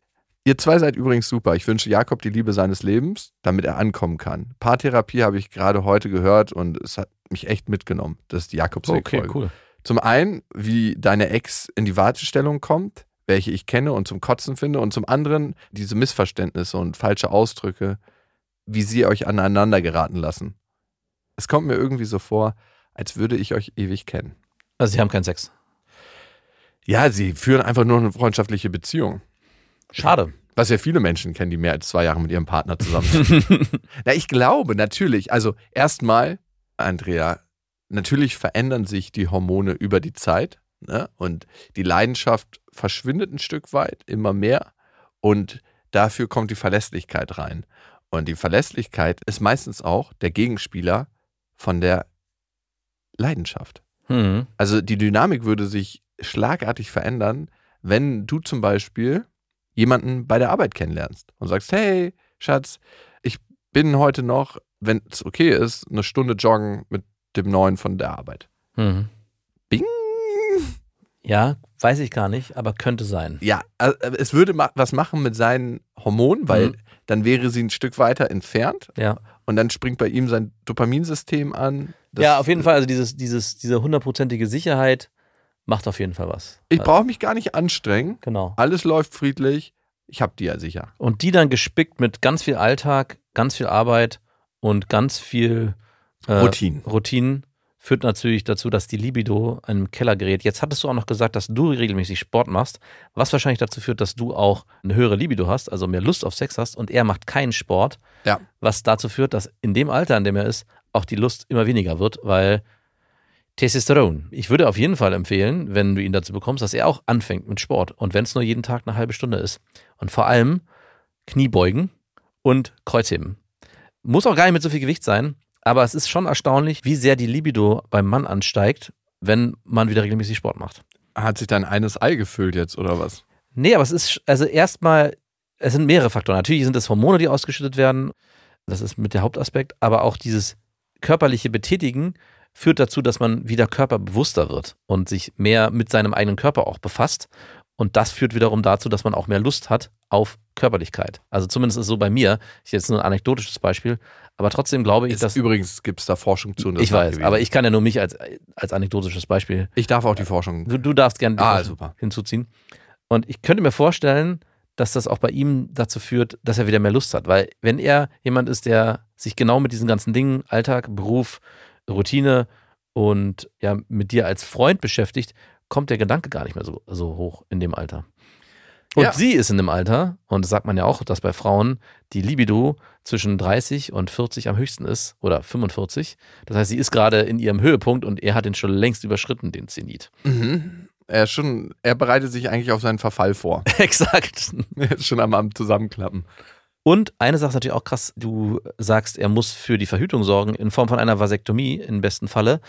Ihr zwei seid übrigens super. Ich wünsche Jakob die Liebe seines Lebens, damit er ankommen kann. Paartherapie habe ich gerade heute gehört und es hat mich echt mitgenommen. Das ist die Jakobsweg-Folge. Okay, cool. Zum einen, wie deine Ex in die Wartestellung kommt, welche ich kenne und zum Kotzen finde. Und zum anderen, diese Missverständnisse und falsche Ausdrücke, wie sie euch aneinander geraten lassen. Es kommt mir irgendwie so vor, als würde ich euch ewig kennen. Also, sie haben keinen Sex. Ja, sie führen einfach nur eine freundschaftliche Beziehung. Schade. Was ja viele Menschen kennen, die mehr als zwei Jahre mit ihrem Partner zusammen sind. Na, ich glaube natürlich, also erstmal, Andrea, natürlich verändern sich die Hormone über die Zeit ne? und die Leidenschaft verschwindet ein Stück weit, immer mehr und dafür kommt die Verlässlichkeit rein. Und die Verlässlichkeit ist meistens auch der Gegenspieler von der Leidenschaft. Hm. Also die Dynamik würde sich schlagartig verändern, wenn du zum Beispiel jemanden bei der Arbeit kennenlernst und sagst, hey, Schatz, bin heute noch, wenn es okay ist, eine Stunde joggen mit dem Neuen von der Arbeit. Mhm. Bing! Ja, weiß ich gar nicht, aber könnte sein. Ja, äh, es würde was machen mit seinen Hormonen, weil Mhm. dann wäre sie ein Stück weiter entfernt Ja. und dann springt bei ihm sein Dopaminsystem an. Ja, auf jeden Fall. Also dieses, dieses, diese hundertprozentige Sicherheit macht auf jeden Fall was. Ich Also, brauche mich gar nicht anstrengen. Genau. Alles läuft friedlich. Ich hab die ja sicher. Und die dann gespickt mit ganz viel Alltag, ganz viel Arbeit und ganz viel äh, Routinen. Routinen führt natürlich dazu, dass die Libido in den Keller gerät. Jetzt hattest du auch noch gesagt, dass du regelmäßig Sport machst, was wahrscheinlich dazu führt, dass du auch eine höhere Libido hast, also mehr Lust auf Sex hast und er macht keinen Sport, Ja. was dazu führt, dass in dem Alter, in dem er ist, auch die Lust immer weniger wird, weil Testosteron. Ich würde auf jeden Fall empfehlen, wenn du ihn dazu bekommst, dass er auch anfängt mit Sport und wenn es nur jeden Tag eine halbe Stunde ist. Und vor allem Kniebeugen und Kreuzheben. Muss auch gar nicht mit so viel Gewicht sein, aber es ist schon erstaunlich, wie sehr die Libido beim Mann ansteigt, wenn man wieder regelmäßig Sport macht. Hat sich dein eines Ei gefüllt jetzt oder was? Nee, aber es ist, also erstmal, es sind mehrere Faktoren. Natürlich sind es Hormone, die ausgeschüttet werden. Das ist mit der Hauptaspekt, aber auch dieses körperliche Betätigen führt dazu, dass man wieder körperbewusster wird und sich mehr mit seinem eigenen Körper auch befasst. Und das führt wiederum dazu, dass man auch mehr Lust hat auf Körperlichkeit. Also zumindest ist es so bei mir. Ich jetzt nur ein anekdotisches Beispiel, aber trotzdem glaube ich, Ist, dass. übrigens gibt es da Forschung zu. Ich weiß, aber ich kann ja nur mich als, als anekdotisches Beispiel Ich darf auch die Forschung. Du, du darfst gerne die Ah, Forschung super. hinzuziehen. Und ich könnte mir vorstellen, dass das auch bei ihm dazu führt, dass er wieder mehr Lust hat. Weil wenn er jemand ist, der sich genau mit diesen ganzen Dingen, Alltag, Beruf, Routine und ja mit dir als Freund beschäftigt, kommt der Gedanke gar nicht mehr so, so hoch in dem Alter. Und Ja. sie ist in dem Alter, und das sagt man ja auch, dass bei Frauen die Libido zwischen 30 und 40 am höchsten ist oder 45. Das heißt, sie ist gerade in ihrem Höhepunkt und er hat den schon längst überschritten, den Zenit. Mhm. Er, ist schon, er bereitet sich eigentlich auf seinen Verfall vor. Exakt. Er ist schon am, am Zusammenklappen. Und eine Sache ist natürlich auch krass, du sagst, er muss für die Verhütung sorgen in Form von einer Vasektomie im besten Falle.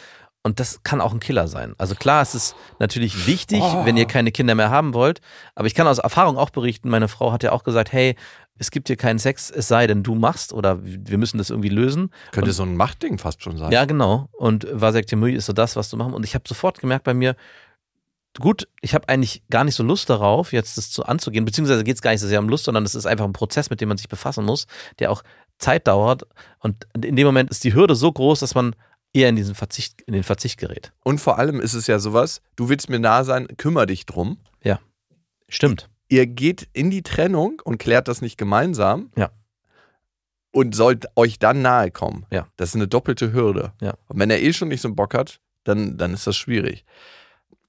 Und das kann auch ein Killer sein. Also klar, es ist natürlich wichtig, Oh. wenn ihr keine Kinder mehr haben wollt. Aber ich kann aus Erfahrung auch berichten, meine Frau hat ja auch gesagt, hey, es gibt hier keinen Sex, es sei denn, du machst oder wir müssen das irgendwie lösen. Könnte Und- so ein Machtding fast schon sein. Ja, genau. Und Vasektomie ist so das, was du machen. Und ich habe sofort gemerkt bei mir, gut, ich habe eigentlich gar nicht so Lust darauf, jetzt das zu anzugehen, beziehungsweise geht es gar nicht so sehr um Lust, sondern es ist einfach ein Prozess, mit dem man sich befassen muss, der auch Zeit dauert. Und in dem Moment ist die Hürde so groß, dass man eher in diesen Verzicht, in den Verzicht gerät. Und vor allem ist es ja sowas, du willst mir nah sein, kümmere dich drum. Stimmt. Ihr geht in die Trennung und klärt das nicht gemeinsam. Ja. Und sollt euch dann nahe kommen. Ja. Das ist eine doppelte Hürde. Ja. Und wenn er eh schon nicht so einen Bock hat, dann, dann ist das schwierig.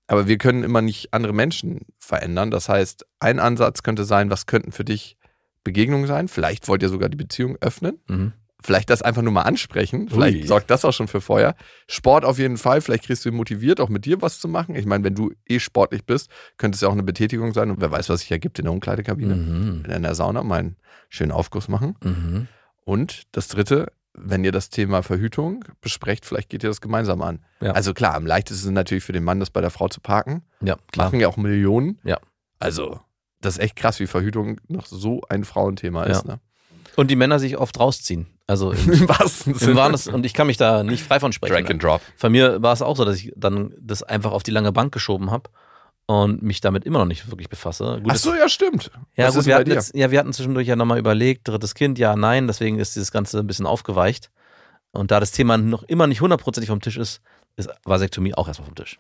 Aber wir können immer nicht andere Menschen verändern. Das heißt, ein Ansatz könnte sein, was könnten für dich Begegnungen sein? Vielleicht wollt ihr sogar die Beziehung öffnen. Mhm. Vielleicht das einfach nur mal ansprechen. Vielleicht Ui. sorgt das auch schon für Feuer. Sport auf jeden Fall. Vielleicht kriegst du ihn motiviert, auch mit dir was zu machen. Ich meine, wenn du eh sportlich bist, könnte es ja auch eine Betätigung sein. Und wer weiß, was sich ergibt in der Umkleidekabine. Mhm. In der Sauna mal einen schönen Aufguss machen. Mhm. Und das dritte, wenn ihr das Thema Verhütung besprecht, vielleicht geht ihr das gemeinsam an. Ja. Also klar, am leichtesten ist es natürlich für den Mann, das bei der Frau zu parken. Ja, klar. Machen ja auch Millionen. Ja. Also, das ist echt krass, wie Verhütung noch so ein Frauenthema ist. Ne? Und die Männer sich oft rausziehen. Also im, wahrsten Wahres, und ich kann mich da nicht frei von sprechen. Drag and Drop. Von mir war es auch so, dass ich dann das einfach auf die lange Bank geschoben habe und mich damit immer noch nicht wirklich befasse. Gut, Ach so, ja, stimmt. Ja, Was gut, wir hatten, jetzt, ja, wir hatten zwischendurch ja nochmal überlegt, drittes Kind, ja, nein, deswegen ist dieses Ganze ein bisschen aufgeweicht. Und da das Thema noch immer nicht hundertprozentig vom Tisch ist, ist Vasektomie auch erstmal vom Tisch.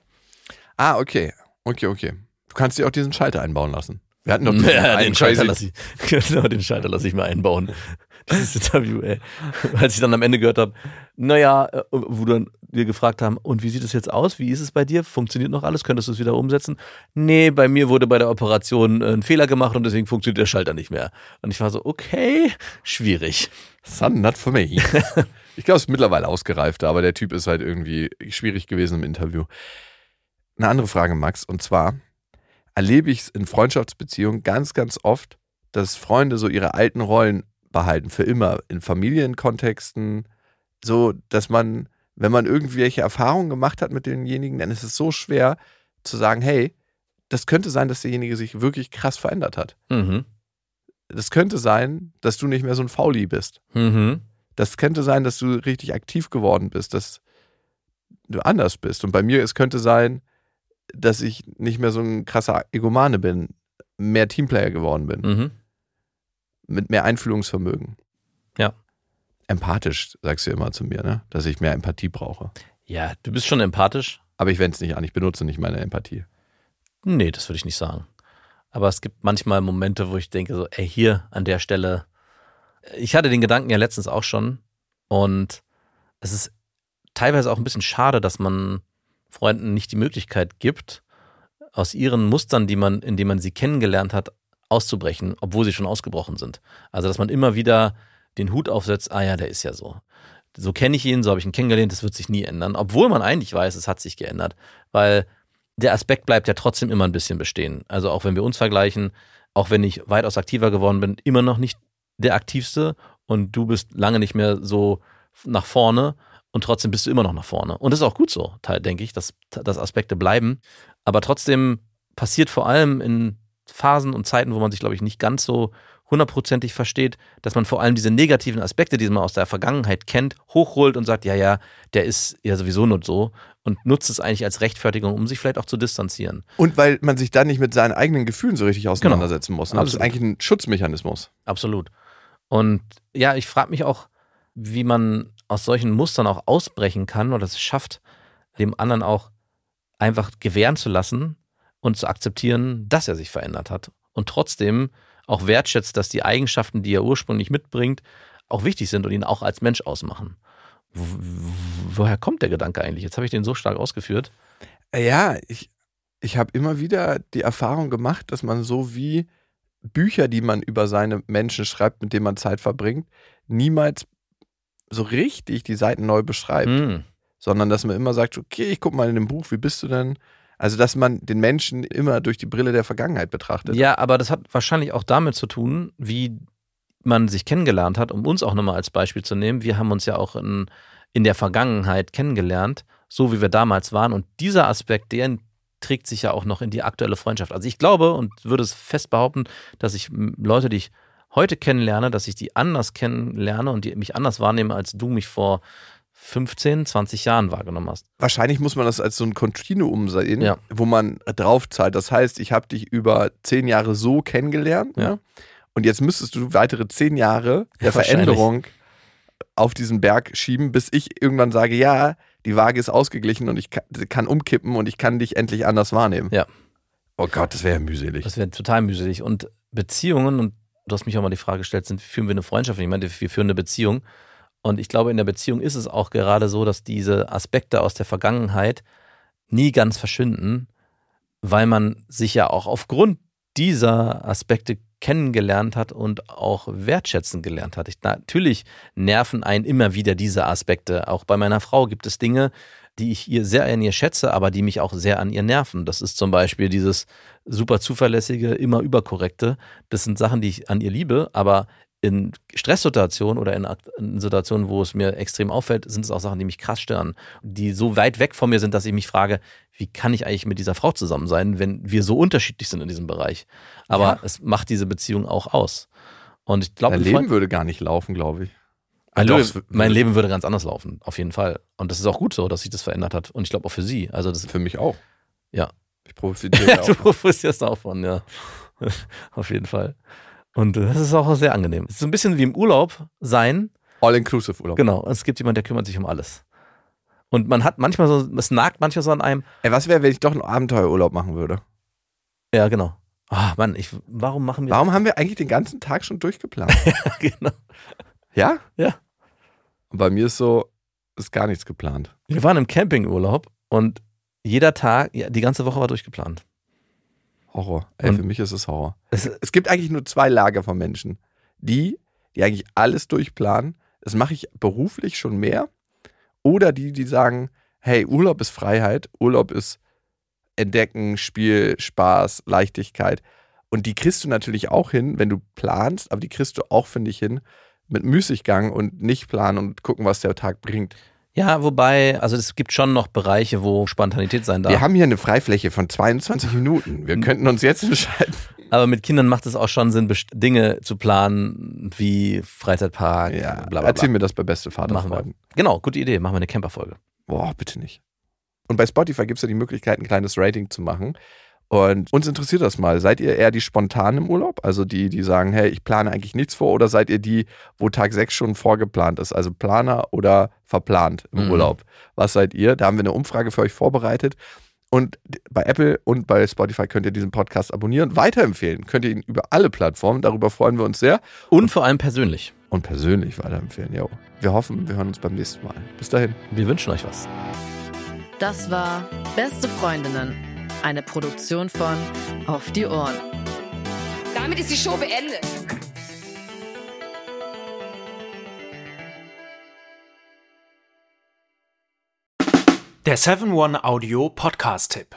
Ah, okay. Okay, okay. Du kannst dir auch diesen Schalter einbauen lassen. Wir hatten doch diesen Ja, einen den Schalter lasse ich, genau, den Schalter lasse ich mir einbauen. Dieses Interview, ey. Als ich dann am Ende gehört habe, naja, äh, wo dann wir gefragt haben, und wie sieht es jetzt aus? Wie ist es bei dir? Funktioniert noch alles? Könntest du es wieder umsetzen? Nee, bei mir wurde bei der Operation äh, ein Fehler gemacht und deswegen funktioniert der Schalter nicht mehr. Und ich war so, okay, schwierig. Son, not for me. ich glaube, es ist mittlerweile ausgereifter, aber der Typ ist halt irgendwie schwierig gewesen im Interview. Eine andere Frage, Max, und zwar erlebe ich es in Freundschaftsbeziehungen ganz, ganz oft, dass Freunde so ihre alten Rollen behalten, für immer, in Familienkontexten, so, dass man, wenn man irgendwelche Erfahrungen gemacht hat mit denjenigen, dann ist es so schwer zu sagen, hey, das könnte sein, dass derjenige sich wirklich krass verändert hat. Mhm. Das könnte sein, dass du nicht mehr so ein Fauli bist. Mhm. Das könnte sein, dass du richtig aktiv geworden bist, dass du anders bist. Und bei mir, es könnte sein, dass ich nicht mehr so ein krasser Egomane bin, mehr Teamplayer geworden bin, Mhm. Mit mehr Einfühlungsvermögen. Ja. Empathisch, sagst du immer zu mir, ne? dass ich mehr Empathie brauche. Ja, du bist schon empathisch. Aber ich wende es nicht an, ich benutze nicht meine Empathie. Nee, das würde ich nicht sagen. Aber es gibt manchmal Momente, wo ich denke, so, ey, hier an der Stelle. Ich hatte den Gedanken ja letztens auch schon. Und es ist teilweise auch ein bisschen schade, dass man Freunden nicht die Möglichkeit gibt, aus ihren Mustern, die man, in denen man sie kennengelernt hat, auszubrechen, obwohl sie schon ausgebrochen sind. Also, dass man immer wieder den Hut aufsetzt, ah ja, der ist ja so. So kenne ich ihn, so habe ich ihn kennengelernt, das wird sich nie ändern. Obwohl man eigentlich weiß, es hat sich geändert. Weil der Aspekt bleibt ja trotzdem immer ein bisschen bestehen. Also auch wenn wir uns vergleichen, auch wenn ich weitaus aktiver geworden bin, immer noch nicht der aktivste und du bist lange nicht mehr so nach vorne und trotzdem bist du immer noch nach vorne. Und das ist auch gut so, denke ich, dass, dass Aspekte bleiben. Aber trotzdem passiert vor allem in Phasen und Zeiten, wo man sich, glaube ich, nicht ganz so hundertprozentig versteht, dass man vor allem diese negativen Aspekte, die man aus der Vergangenheit kennt, hochholt und sagt, ja, ja, der ist ja sowieso nur so und nutzt es eigentlich als Rechtfertigung, um sich vielleicht auch zu distanzieren. Und weil man sich dann nicht mit seinen eigenen Gefühlen so richtig auseinandersetzen muss. Ne? Das ist eigentlich ein Schutzmechanismus. Absolut. Und ja, ich frage mich auch, wie man aus solchen Mustern auch ausbrechen kann oder es schafft, dem anderen auch einfach gewähren zu lassen und zu akzeptieren, dass er sich verändert hat. Und trotzdem auch wertschätzt, dass die Eigenschaften, die er ursprünglich mitbringt, auch wichtig sind und ihn auch als Mensch ausmachen. Woher kommt der Gedanke eigentlich? Jetzt habe ich den so stark ausgeführt. Ja, ich, ich habe immer wieder die Erfahrung gemacht, dass man so wie Bücher, die man über seine Menschen schreibt, mit denen man Zeit verbringt, niemals so richtig die Seiten neu beschreibt, Hm. sondern dass man immer sagt, okay, ich guck mal in dem Buch, wie bist du denn? Also, dass man den Menschen immer durch die Brille der Vergangenheit betrachtet. Ja, aber das hat wahrscheinlich auch damit zu tun, wie man sich kennengelernt hat, um uns auch nochmal als Beispiel zu nehmen. Wir haben uns ja auch in, in der Vergangenheit kennengelernt, so wie wir damals waren. Und dieser Aspekt, der trägt sich ja auch noch in die aktuelle Freundschaft. Also ich glaube und würde es fest behaupten, dass ich Leute, die ich heute kennenlerne, dass ich die anders kennenlerne und die mich anders wahrnehme, als du mich vor 15, 20 Jahren wahrgenommen hast. Wahrscheinlich muss man das als so ein Kontinuum sehen, Ja. wo man draufzahlt. Das heißt, ich habe dich über zehn Jahre so kennengelernt Ja. ne? und jetzt müsstest du weitere zehn Jahre der. Veränderung auf diesen Berg schieben, bis ich irgendwann sage, ja, die Waage ist ausgeglichen und ich kann, kann umkippen und ich kann dich endlich anders wahrnehmen. Ja. Oh Gott, das wäre ja mühselig. Das wäre total mühselig. Und Beziehungen, und du hast mich auch mal die Frage gestellt, sind, führen wir eine Freundschaft? Und ich meinte, wir führen eine Beziehung. Und ich glaube, in der Beziehung ist es auch gerade so, dass diese Aspekte aus der Vergangenheit nie ganz verschwinden, weil man sich ja auch aufgrund dieser Aspekte kennengelernt hat und auch wertschätzen gelernt hat. Ich, natürlich nerven einen immer wieder diese Aspekte. Auch bei meiner Frau gibt es Dinge, die ich ihr sehr an ihr schätze, aber die mich auch sehr an ihr nerven. Das ist zum Beispiel dieses super zuverlässige, immer überkorrekte. Das sind Sachen, die ich an ihr liebe, aber in Stresssituationen oder in, in Situationen, wo es mir extrem auffällt, sind es auch Sachen, die mich krass stören, die so weit weg von mir sind, dass ich mich frage, wie kann ich eigentlich mit dieser Frau zusammen sein, wenn wir so unterschiedlich sind in diesem Bereich. Aber Ja. es macht diese Beziehung auch aus. Und ich glaube, Dein Leben würde gar nicht laufen, glaube ich. mein, Doch, Leben, mein Leben würde ganz anders laufen, auf jeden Fall. Und das ist auch gut so, dass sich das verändert hat. Und ich glaube auch für sie. Also das Für mich auch. Ja. Ich profitiere ja du auch. profitierst auch von, ja. auf jeden Fall. Und das ist auch sehr angenehm. Es ist so ein bisschen wie im Urlaub sein. All-inclusive Urlaub. Genau. Es gibt jemanden, der kümmert sich um alles. Und man hat manchmal so, es nagt manchmal so an einem. Ey, was wäre, wenn ich doch einen Abenteuerurlaub machen würde? Ja, genau. Ah, Mann, ich, warum machen wir Warum haben wir eigentlich den ganzen Tag schon durchgeplant? das? genau. ja? Ja. Und bei mir ist so, ist gar nichts geplant. Wir waren im Campingurlaub und jeder Tag, ja, die ganze Woche war durchgeplant. Horror. Ey, Und- für mich ist es Horror. Es, Es gibt eigentlich nur zwei Lager von Menschen. Die, die eigentlich alles durchplanen. Das mache ich beruflich schon mehr. Oder die, die sagen, hey, Urlaub ist Freiheit. Urlaub ist Entdecken, Spiel, Spaß, Leichtigkeit. Und die kriegst du natürlich auch hin, wenn du planst, aber die kriegst du auch, finde ich, hin mit Müßiggang und nicht planen und gucken, was der Tag bringt. Ja, wobei, also es gibt schon noch Bereiche, wo Spontanität sein darf. Wir haben hier eine Freifläche von 22 Minuten. Wir könnten uns jetzt entscheiden. Aber mit Kindern macht es auch schon Sinn, Dinge zu planen, wie Freizeitpark, Ja, bla bla erzähl bla. mir das bei beste. Vaterfreuden. Genau, gute Idee. Machen wir eine Camperfolge. Boah, bitte nicht. Und bei Spotify gibt es ja die Möglichkeit, ein kleines Rating zu machen. Und uns interessiert das mal. Seid ihr eher die spontanen im Urlaub? Also die, die sagen, hey, ich plane eigentlich nichts vor? Oder seid ihr die, wo Tag 6 schon vorgeplant ist? Also Planer oder verplant im Mhm. Urlaub? Was seid ihr? Da haben wir eine Umfrage für euch vorbereitet. Und bei Apple und bei Spotify könnt ihr diesen Podcast abonnieren. Weiterempfehlen könnt ihr ihn über alle Plattformen. Darüber freuen wir uns sehr. Und vor allem persönlich. Und persönlich weiterempfehlen. Jo. Wir hoffen, wir hören uns beim nächsten Mal. Bis dahin. Wir wünschen euch was. Das war Beste Freundinnen, eine Produktion von Auf die Ohren. Damit ist die Show beendet. Der 7-One-Audio-Podcast-Tipp.